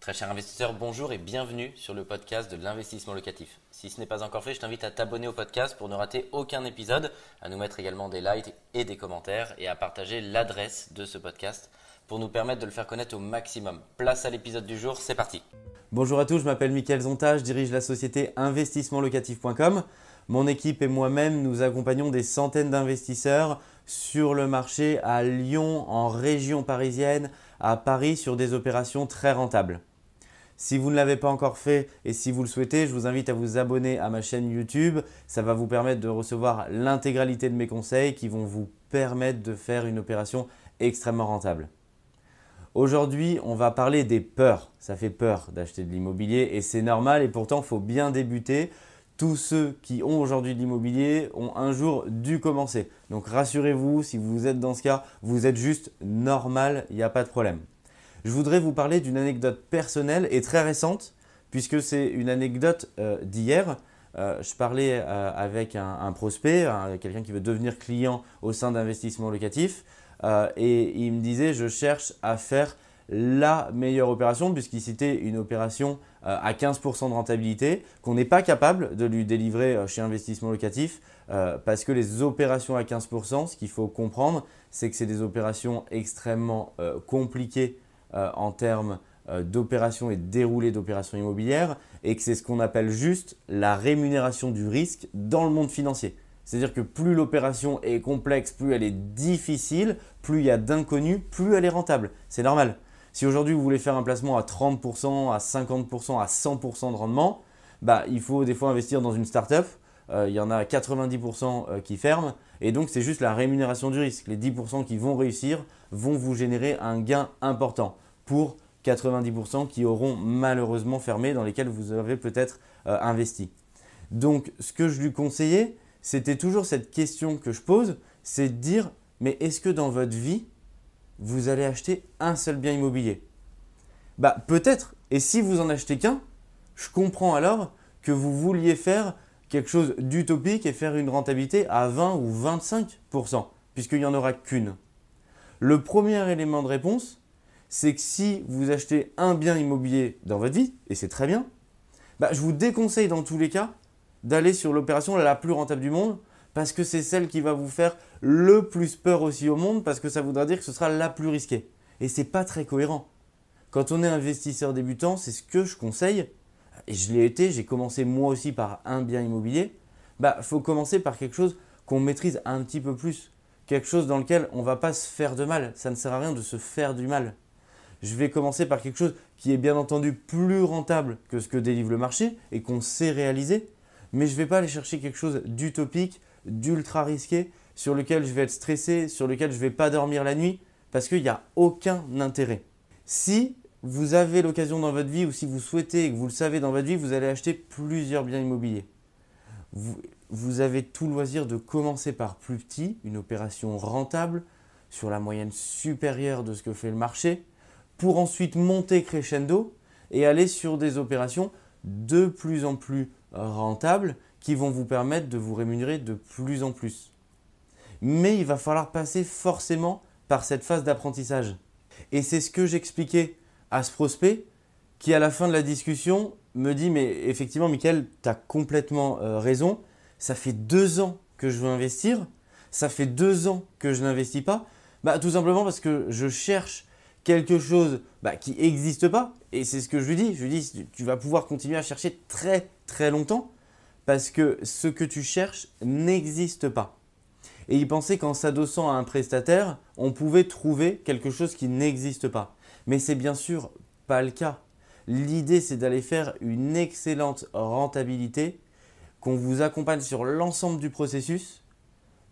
Très cher investisseur, bonjour et bienvenue sur le podcast de l'investissement locatif. Si ce n'est pas encore fait, je t'invite à t'abonner au podcast pour ne rater aucun épisode, à nous mettre également des likes et des commentaires et à partager l'adresse de ce podcast pour nous permettre de le faire connaître au maximum. Place à l'épisode du jour, c'est parti. Bonjour à tous, je m'appelle Mickaël Zonta, je dirige la société investissementlocatif.com. Mon équipe et moi-même, nous accompagnons des centaines d'investisseurs sur le marché à Lyon, en région parisienne, à Paris sur des opérations très rentables. Si vous ne l'avez pas encore fait et si vous le souhaitez, je vous invite à vous abonner à ma chaîne YouTube. Ça va vous permettre de recevoir l'intégralité de mes conseils qui vont vous permettre de faire une opération extrêmement rentable. Aujourd'hui, on va parler des peurs. Ça fait peur d'acheter de l'immobilier et c'est normal et pourtant, il faut bien débuter. Tous ceux qui ont aujourd'hui de l'immobilier ont un jour dû commencer. Donc rassurez-vous, si vous êtes dans ce cas, vous êtes juste normal, il n'y a pas de problème je voudrais vous parler d'une anecdote personnelle et très récente, puisque c'est une anecdote euh, d'hier. Euh, je parlais euh, avec un, prospect, quelqu'un qui veut devenir client au sein d'investissement locatif, et il me disait je cherche à faire la meilleure opération, puisqu'il citait une opération à 15% de rentabilité, qu'on n'est pas capable de lui délivrer chez investissement locatif, parce que les opérations à 15%, ce qu'il faut comprendre, c'est que c'est des opérations extrêmement compliquées en termes euh, d'opérations et de déroulé d'opérations immobilières et que c'est ce qu'on appelle juste la rémunération du risque dans le monde financier. C'est-à-dire que plus l'opération est complexe, plus elle est difficile, plus il y a d'inconnus, plus elle est rentable. C'est normal. Si aujourd'hui vous voulez faire un placement à 30%, à 50%, à 100% de rendement, bah, il faut des fois investir dans une start-up. Euh, il y en a 90% qui ferment. Et donc c'est juste la rémunération du risque. Les 10% qui vont réussir vont vous générer un gain important pour 90% qui auront malheureusement fermé, dans lesquels vous avez peut-être euh, investi. Donc ce que je lui conseillais, c'était toujours cette question que je pose, c'est de dire, mais est-ce que dans votre vie, vous allez acheter un seul bien immobilier? Bah peut-être, et si vous en achetez qu'un, je comprends alors que vous vouliez faire quelque chose d'utopique et faire une rentabilité à 20 ou 25%, puisqu'il n'y en aura qu'une. Le premier élément de réponse, c'est que si vous achetez un bien immobilier dans votre vie, et c'est très bien, bah, je vous déconseille dans tous les cas d'aller sur l'opération la plus rentable du monde, parce que c'est celle qui va vous faire le plus peur aussi au monde, parce que ça voudra dire que ce sera la plus risquée. Et c'est pas très cohérent. Quand on est investisseur débutant, c'est ce que je conseille, et je l'ai été, j'ai commencé moi aussi par un bien immobilier, bah faut commencer par quelque chose qu'on maîtrise un petit peu plus quelque chose dans lequel on va pas se faire de mal. Ça ne sert à rien de se faire du mal. Je vais commencer par quelque chose qui est bien entendu plus rentable que ce que délivre le marché et qu'on sait réaliser, mais je ne vais pas aller chercher quelque chose d'utopique, d'ultra risqué, sur lequel je vais être stressé, sur lequel je vais pas dormir la nuit, parce qu'il n'y a aucun intérêt. Si vous avez l'occasion dans votre vie ou si vous souhaitez et que vous le savez dans votre vie, vous allez acheter plusieurs biens immobiliers. Vous, avez tout le loisir de commencer par plus petit, une opération rentable sur la moyenne supérieure de ce que fait le marché, pour ensuite monter crescendo et aller sur des opérations de plus en plus rentables qui vont vous permettre de vous rémunérer de plus en plus. Mais il va falloir passer forcément par cette phase d'apprentissage. Et c'est ce que j'expliquais à ce prospect qui, à la fin de la discussion, me dit Mais effectivement, Michael, tu as complètement euh, raison ça fait deux ans que je veux investir, ça fait deux ans que je n'investis pas, bah, tout simplement parce que je cherche quelque chose bah, qui n'existe pas. Et c'est ce que je lui dis. Je lui dis, tu vas pouvoir continuer à chercher très très longtemps parce que ce que tu cherches n'existe pas. Et il pensait qu'en s'adossant à un prestataire, on pouvait trouver quelque chose qui n'existe pas. Mais c'est bien sûr pas le cas. L'idée, c'est d'aller faire une excellente rentabilité qu'on vous accompagne sur l'ensemble du processus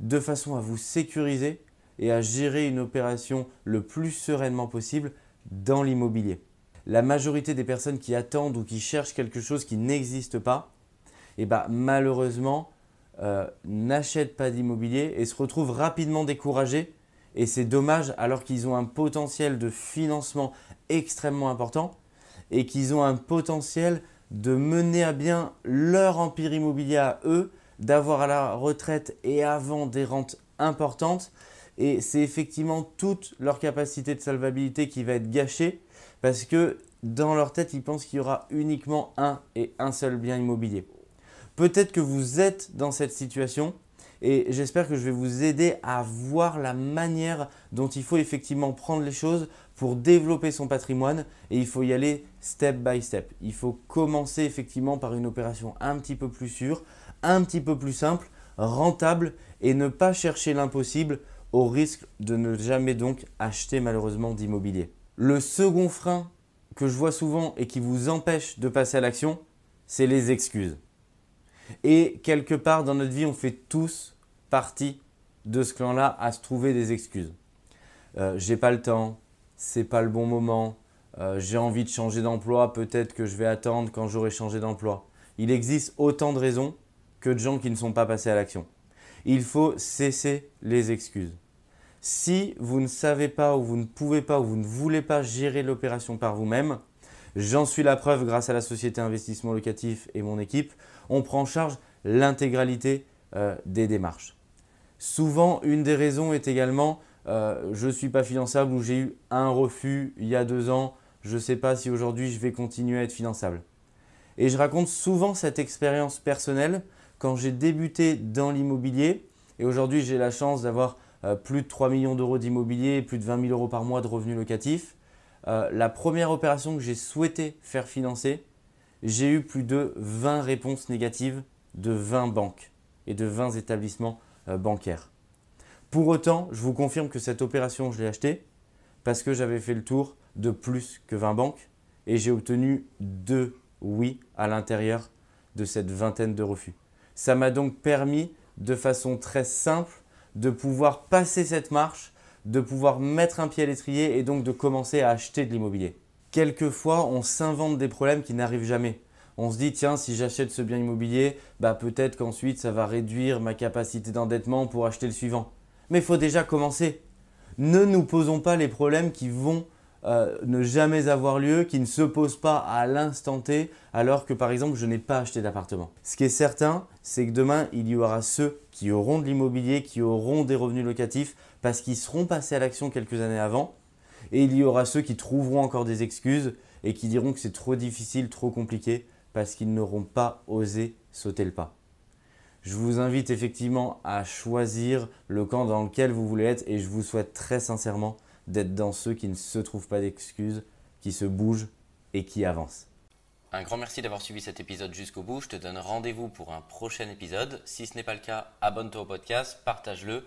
de façon à vous sécuriser et à gérer une opération le plus sereinement possible dans l'immobilier. La majorité des personnes qui attendent ou qui cherchent quelque chose qui n'existe pas, eh ben, malheureusement, euh, n'achètent pas d'immobilier et se retrouvent rapidement découragés. Et c'est dommage alors qu'ils ont un potentiel de financement extrêmement important et qu'ils ont un potentiel de mener à bien leur empire immobilier à eux, d'avoir à la retraite et avant des rentes importantes. Et c'est effectivement toute leur capacité de salvabilité qui va être gâchée parce qu'ils dans leur tête, ils pensent qu'il y aura uniquement un et un seul bien immobilier. Peut-être que vous êtes dans cette situation et j'espère que je vais vous aider à voir la manière dont il faut effectivement prendre les choses pour développer son patrimoine et il faut y aller step by step. Il faut commencer effectivement par une opération un petit peu plus sûre, un petit peu plus simple, rentable et ne pas chercher l'impossible au risque de ne jamais donc acheter malheureusement d'immobilier. Le second frein que je vois souvent et qui vous empêche de passer à l'action, c'est les excuses. Et quelque part dans notre vie, on fait tous partie de ce clan-là à se trouver des excuses. Euh, j'ai pas le temps, c'est pas le bon moment, euh, j'ai envie de changer d'emploi, peut-être que je vais attendre quand j'aurai changé d'emploi. Il existe autant de raisons que de gens qui ne sont pas passés à l'action. Il faut cesser les excuses. Si vous ne savez pas ou vous ne pouvez pas ou vous ne voulez pas gérer l'opération par vous-même, j'en suis la preuve grâce à la société investissement locatif et mon équipe, on prend en charge l'intégralité euh, des démarches. Souvent, une des raisons est également euh, je ne suis pas finançable ou j'ai eu un refus il y a deux ans, je ne sais pas si aujourd'hui je vais continuer à être finançable. Et je raconte souvent cette expérience personnelle quand j'ai débuté dans l'immobilier et aujourd'hui j'ai la chance d'avoir euh, plus de 3 millions d'euros d'immobilier, plus de 20 000 euros par mois de revenus locatifs. Euh, la première opération que j'ai souhaité faire financer, j'ai eu plus de 20 réponses négatives de 20 banques et de 20 établissements euh, bancaires. Pour autant, je vous confirme que cette opération, je l'ai achetée parce que j'avais fait le tour de plus que 20 banques et j'ai obtenu deux oui à l'intérieur de cette vingtaine de refus. Ça m'a donc permis de façon très simple de pouvoir passer cette marche, de pouvoir mettre un pied à l'étrier et donc de commencer à acheter de l'immobilier. Quelquefois, on s'invente des problèmes qui n'arrivent jamais. On se dit, tiens, si j'achète ce bien immobilier, bah peut-être qu'ensuite ça va réduire ma capacité d'endettement pour acheter le suivant. Mais il faut déjà commencer. Ne nous posons pas les problèmes qui vont euh, ne jamais avoir lieu, qui ne se posent pas à l'instant T, alors que par exemple je n'ai pas acheté d'appartement. Ce qui est certain, c'est que demain il y aura ceux qui auront de l'immobilier, qui auront des revenus locatifs, parce qu'ils seront passés à l'action quelques années avant, et il y aura ceux qui trouveront encore des excuses et qui diront que c'est trop difficile, trop compliqué, parce qu'ils n'auront pas osé sauter le pas. Je vous invite effectivement à choisir le camp dans lequel vous voulez être et je vous souhaite très sincèrement d'être dans ceux qui ne se trouvent pas d'excuses, qui se bougent et qui avancent. Un grand merci d'avoir suivi cet épisode jusqu'au bout. Je te donne rendez-vous pour un prochain épisode. Si ce n'est pas le cas, abonne-toi au podcast, partage-le,